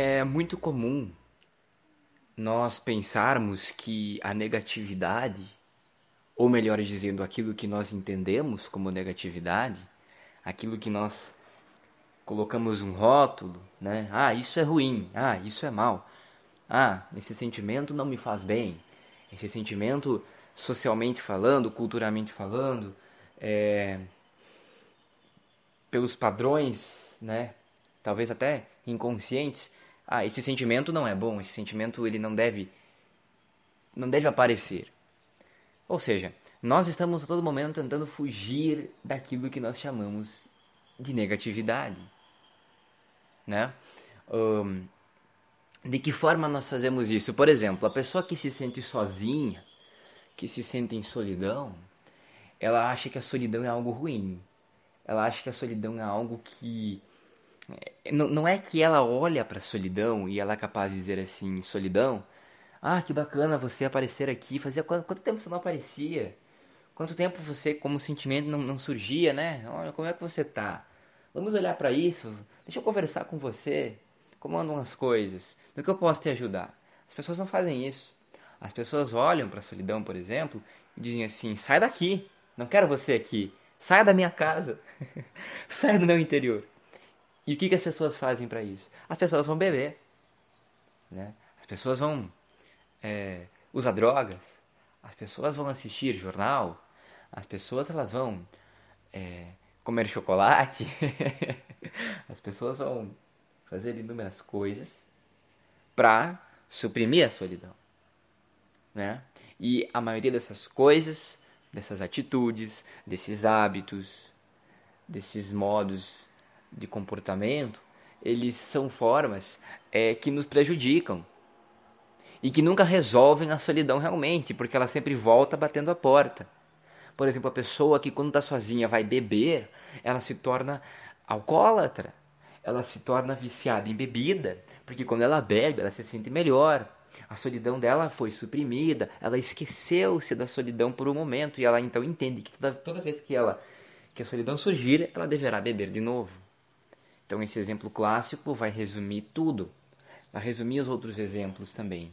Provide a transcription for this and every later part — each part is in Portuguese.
É muito comum nós pensarmos que a negatividade, ou melhor dizendo, aquilo que nós entendemos como negatividade, aquilo que nós colocamos um rótulo, né? Ah, isso é ruim, ah, isso é mal. Ah, esse sentimento não me faz bem. Esse sentimento, socialmente falando, culturalmente falando, é, pelos padrões, né? Talvez até inconscientes, ah, esse sentimento não é bom, esse sentimento ele não deve não deve aparecer. Ou seja, nós estamos a todo momento tentando fugir daquilo que nós chamamos de negatividade, né? Um, de que forma nós fazemos isso? Por exemplo, a pessoa que se sente sozinha, que se sente em solidão, ela acha que a solidão é algo ruim. Ela acha que a solidão é algo que não, não é que ela olha para solidão e ela é capaz de dizer assim, solidão, ah, que bacana você aparecer aqui, fazia quanto, quanto tempo você não aparecia? Quanto tempo você, como sentimento, não, não surgia, né? Olha, como é que você tá? Vamos olhar para isso, deixa eu conversar com você, como andam as coisas, no que eu posso te ajudar? As pessoas não fazem isso. As pessoas olham para a solidão, por exemplo, e dizem assim: sai daqui, não quero você aqui, saia da minha casa, saia do meu interior. E o que, que as pessoas fazem para isso? As pessoas vão beber, né? as pessoas vão é, usar drogas, as pessoas vão assistir jornal, as pessoas elas vão é, comer chocolate, as pessoas vão fazer inúmeras coisas para suprimir a solidão, né? E a maioria dessas coisas, dessas atitudes, desses hábitos, desses modos de comportamento, eles são formas é, que nos prejudicam e que nunca resolvem a solidão realmente, porque ela sempre volta batendo a porta. Por exemplo, a pessoa que quando está sozinha vai beber, ela se torna alcoólatra, ela se torna viciada em bebida, porque quando ela bebe, ela se sente melhor. A solidão dela foi suprimida, ela esqueceu-se da solidão por um momento e ela então entende que toda, toda vez que ela que a solidão surgir, ela deverá beber de novo. Então, esse exemplo clássico vai resumir tudo, vai resumir os outros exemplos também.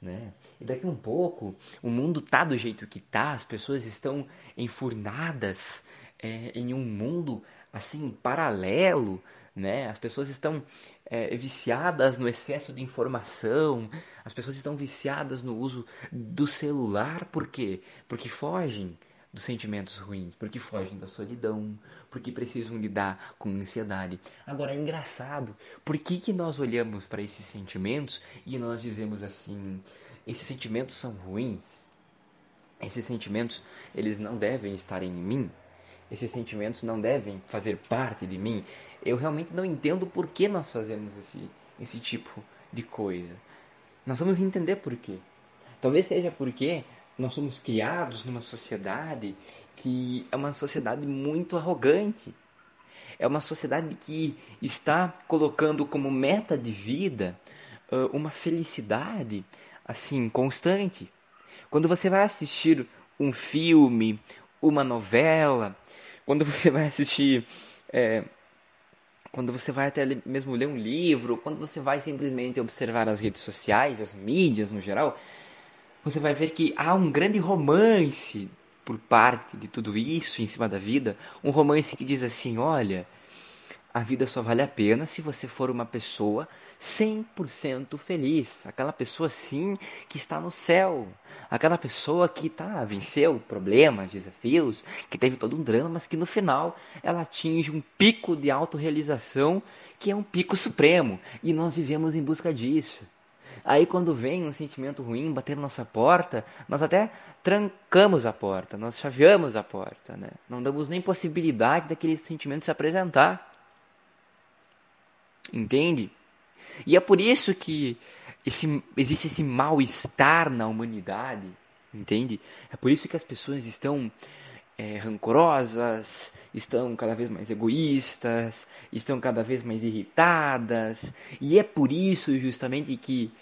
Né? E daqui um pouco, o mundo tá do jeito que tá, as pessoas estão enfurnadas é, em um mundo assim paralelo, né? As pessoas estão é, viciadas no excesso de informação, as pessoas estão viciadas no uso do celular, por quê? Porque fogem dos sentimentos ruins, porque fogem da solidão, porque precisam lidar com ansiedade. Agora é engraçado, por que, que nós olhamos para esses sentimentos e nós dizemos assim: esses sentimentos são ruins? Esses sentimentos, eles não devem estar em mim? Esses sentimentos não devem fazer parte de mim? Eu realmente não entendo por que nós fazemos esse, esse tipo de coisa. Nós vamos entender por quê. Talvez seja porque nós somos criados numa sociedade que é uma sociedade muito arrogante. É uma sociedade que está colocando como meta de vida uh, uma felicidade assim constante. Quando você vai assistir um filme, uma novela, quando você vai assistir, é, quando você vai até mesmo ler um livro, quando você vai simplesmente observar as redes sociais, as mídias no geral, você vai ver que há um grande romance por parte de tudo isso em cima da vida, um romance que diz assim: olha, a vida só vale a pena se você for uma pessoa 100% feliz, aquela pessoa sim que está no céu, aquela pessoa que tá, venceu problemas, desafios, que teve todo um drama, mas que no final ela atinge um pico de autorrealização que é um pico supremo, e nós vivemos em busca disso. Aí quando vem um sentimento ruim bater na nossa porta, nós até trancamos a porta, nós chaveamos a porta, né? Não damos nem possibilidade daquele sentimento se apresentar. Entende? E é por isso que esse, existe esse mal-estar na humanidade, entende? É por isso que as pessoas estão é, rancorosas, estão cada vez mais egoístas, estão cada vez mais irritadas, e é por isso justamente que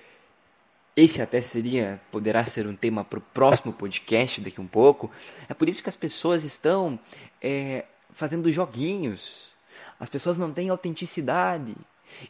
esse até seria, poderá ser um tema para o próximo podcast daqui um pouco. É por isso que as pessoas estão é, fazendo joguinhos. As pessoas não têm autenticidade.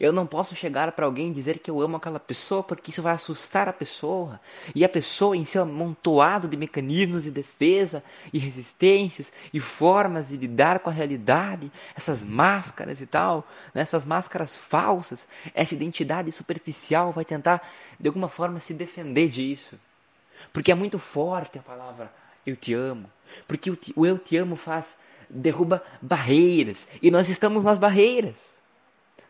Eu não posso chegar para alguém e dizer que eu amo aquela pessoa porque isso vai assustar a pessoa. E a pessoa em seu amontoado de mecanismos de defesa e resistências e formas de lidar com a realidade, essas máscaras e tal, né, essas máscaras falsas, essa identidade superficial vai tentar de alguma forma se defender disso. Porque é muito forte a palavra eu te amo. Porque o eu te amo faz derruba barreiras e nós estamos nas barreiras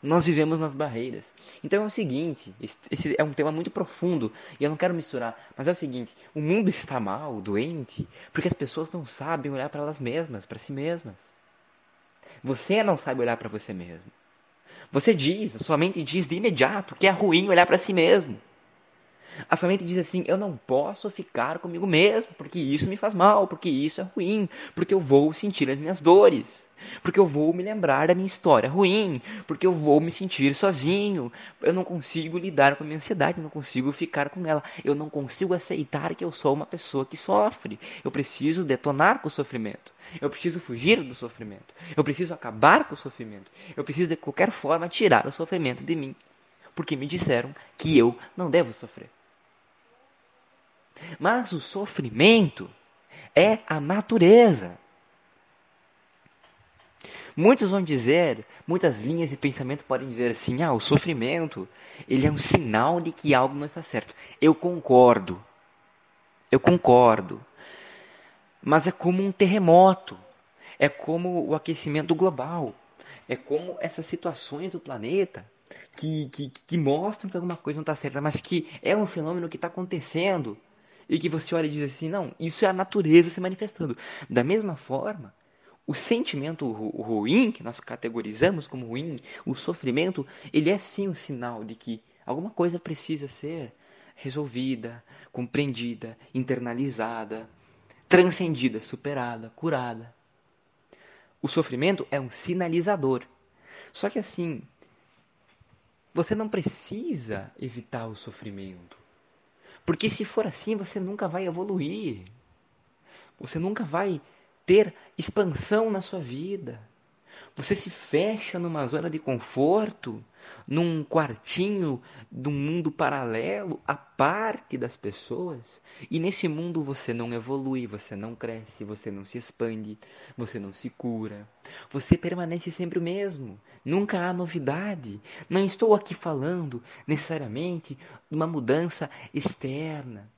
nós vivemos nas barreiras. Então é o seguinte, esse é um tema muito profundo e eu não quero misturar, mas é o seguinte, o mundo está mal, doente, porque as pessoas não sabem olhar para elas mesmas, para si mesmas. Você não sabe olhar para você mesmo. Você diz, a sua mente diz de imediato que é ruim olhar para si mesmo. A sua mente diz assim: eu não posso ficar comigo mesmo, porque isso me faz mal, porque isso é ruim, porque eu vou sentir as minhas dores, porque eu vou me lembrar da minha história ruim, porque eu vou me sentir sozinho, eu não consigo lidar com a minha ansiedade, eu não consigo ficar com ela, eu não consigo aceitar que eu sou uma pessoa que sofre, eu preciso detonar com o sofrimento, eu preciso fugir do sofrimento, eu preciso acabar com o sofrimento, eu preciso de qualquer forma tirar o sofrimento de mim, porque me disseram que eu não devo sofrer. Mas o sofrimento é a natureza. Muitos vão dizer, muitas linhas de pensamento podem dizer assim: ah, o sofrimento, ele é um sinal de que algo não está certo. Eu concordo. Eu concordo. Mas é como um terremoto. É como o aquecimento global. É como essas situações do planeta que, que, que mostram que alguma coisa não está certa, mas que é um fenômeno que está acontecendo e que você olha e diz assim: não, isso é a natureza se manifestando. Da mesma forma, o sentimento ruim, que nós categorizamos como ruim, o sofrimento, ele é sim um sinal de que alguma coisa precisa ser resolvida, compreendida, internalizada, transcendida, superada, curada. O sofrimento é um sinalizador. Só que assim, você não precisa evitar o sofrimento. Porque se for assim, você nunca vai evoluir. Você nunca vai ter expansão na sua vida. Você se fecha numa zona de conforto, num quartinho do mundo paralelo, à parte das pessoas, e nesse mundo você não evolui, você não cresce, você não se expande, você não se cura. Você permanece sempre o mesmo, nunca há novidade. Não estou aqui falando necessariamente de uma mudança externa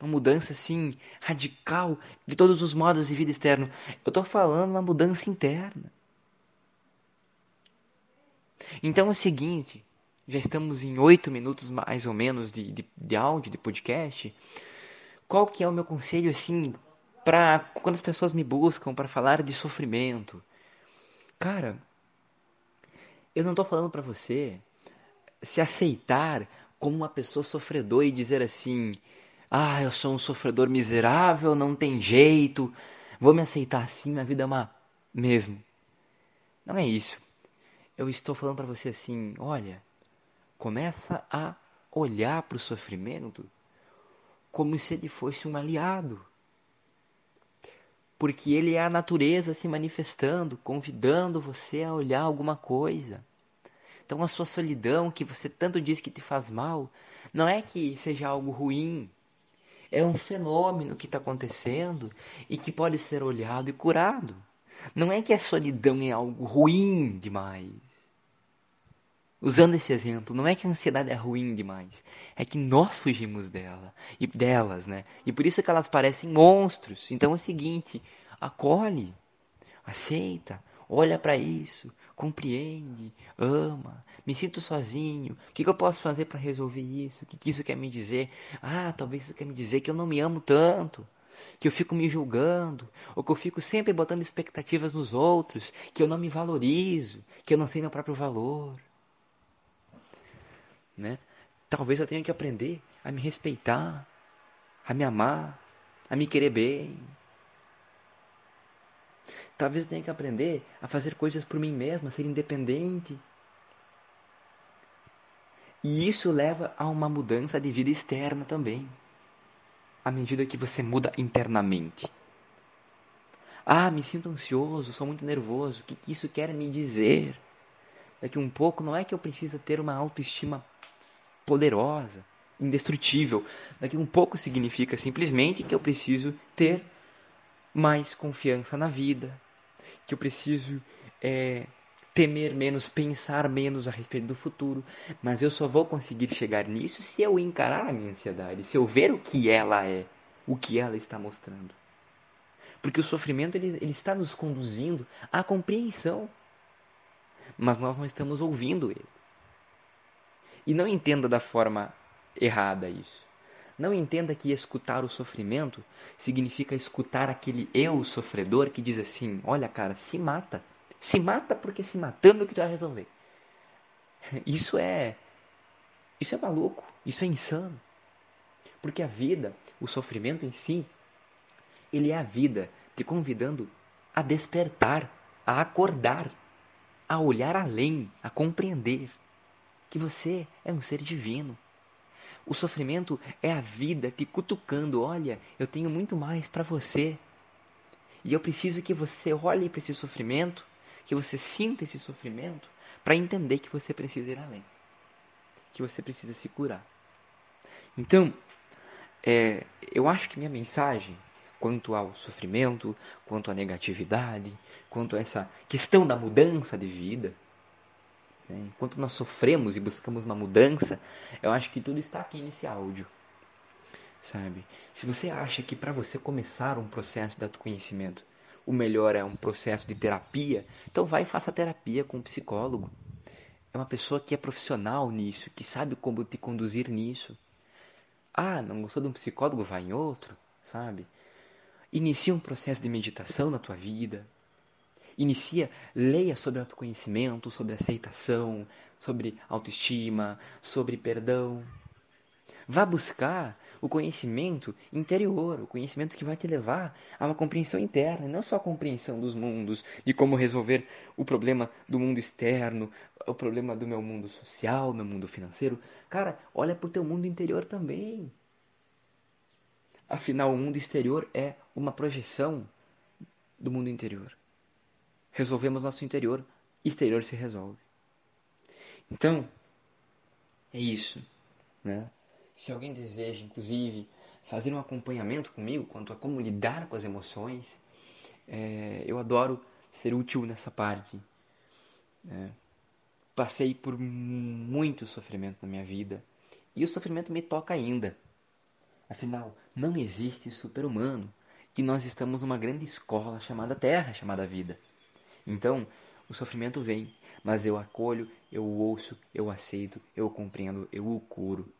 uma mudança assim radical de todos os modos de vida externo. Eu estou falando uma mudança interna. Então é o seguinte, já estamos em oito minutos mais ou menos de, de, de áudio, de podcast. Qual que é o meu conselho assim para quando as pessoas me buscam para falar de sofrimento? Cara, eu não estou falando para você se aceitar como uma pessoa sofredora e dizer assim: ah, eu sou um sofredor miserável, não tem jeito, vou me aceitar assim, minha vida é uma mesmo. Não é isso. Eu estou falando para você assim, olha, começa a olhar para o sofrimento como se ele fosse um aliado. Porque ele é a natureza se manifestando, convidando você a olhar alguma coisa. Então a sua solidão, que você tanto diz que te faz mal, não é que seja algo ruim, é um fenômeno que está acontecendo e que pode ser olhado e curado. Não é que a solidão é algo ruim demais. Usando esse exemplo, não é que a ansiedade é ruim demais, é que nós fugimos dela e delas, né? E por isso que elas parecem monstros. Então é o seguinte, acolhe, aceita, olha para isso, compreende, ama, me sinto sozinho, o que, que eu posso fazer para resolver isso? O que, que isso quer me dizer? Ah, talvez isso quer me dizer que eu não me amo tanto, que eu fico me julgando, ou que eu fico sempre botando expectativas nos outros, que eu não me valorizo, que eu não sei meu próprio valor. Né? Talvez eu tenha que aprender a me respeitar, a me amar, a me querer bem, Talvez eu tenha que aprender a fazer coisas por mim mesmo, a ser independente. E isso leva a uma mudança de vida externa também, à medida que você muda internamente. Ah, me sinto ansioso, sou muito nervoso. O que, que isso quer me dizer? daqui um pouco não é que eu preciso ter uma autoestima poderosa, indestrutível. Daqui um pouco significa simplesmente que eu preciso ter mais confiança na vida, que eu preciso é, temer menos, pensar menos a respeito do futuro. Mas eu só vou conseguir chegar nisso se eu encarar a minha ansiedade, se eu ver o que ela é, o que ela está mostrando. Porque o sofrimento ele, ele está nos conduzindo à compreensão, mas nós não estamos ouvindo ele. E não entenda da forma errada isso. Não entenda que escutar o sofrimento significa escutar aquele eu sofredor que diz assim: olha, cara, se mata. Se mata porque se matando que tu vai resolver. Isso é. Isso é maluco. Isso é insano. Porque a vida, o sofrimento em si, ele é a vida te convidando a despertar, a acordar, a olhar além, a compreender que você é um ser divino. O sofrimento é a vida te cutucando, olha, eu tenho muito mais para você. E eu preciso que você olhe para esse sofrimento que você sinta esse sofrimento para entender que você precisa ir além, que você precisa se curar. Então, é, eu acho que minha mensagem quanto ao sofrimento, quanto à negatividade, quanto a essa questão da mudança de vida, né? enquanto nós sofremos e buscamos uma mudança, eu acho que tudo está aqui nesse áudio. Sabe? Se você acha que para você começar um processo de autoconhecimento, o melhor é um processo de terapia, então vai e faça terapia com um psicólogo. É uma pessoa que é profissional nisso, que sabe como te conduzir nisso. Ah, não gostou de um psicólogo? Vai em outro, sabe? Inicia um processo de meditação na tua vida. Inicia, leia sobre autoconhecimento, sobre aceitação, sobre autoestima, sobre perdão. Vá buscar o conhecimento interior, o conhecimento que vai te levar a uma compreensão interna, e não só a compreensão dos mundos, de como resolver o problema do mundo externo, o problema do meu mundo social, meu mundo financeiro. Cara, olha para o teu mundo interior também. Afinal, o mundo exterior é uma projeção do mundo interior. Resolvemos nosso interior, exterior se resolve. Então, é isso, né? Se alguém deseja, inclusive, fazer um acompanhamento comigo quanto a como lidar com as emoções, é, eu adoro ser útil nessa parte. É, passei por muito sofrimento na minha vida e o sofrimento me toca ainda. Afinal, não existe super-humano e nós estamos numa grande escola chamada Terra, chamada Vida. Então, o sofrimento vem, mas eu acolho, eu ouço, eu aceito, eu compreendo, eu o curo.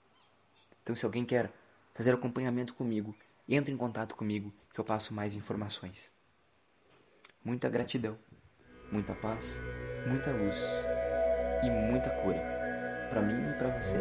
Então, se alguém quer fazer acompanhamento comigo, entre em contato comigo que eu passo mais informações. Muita gratidão, muita paz, muita luz e muita cura para mim e para você.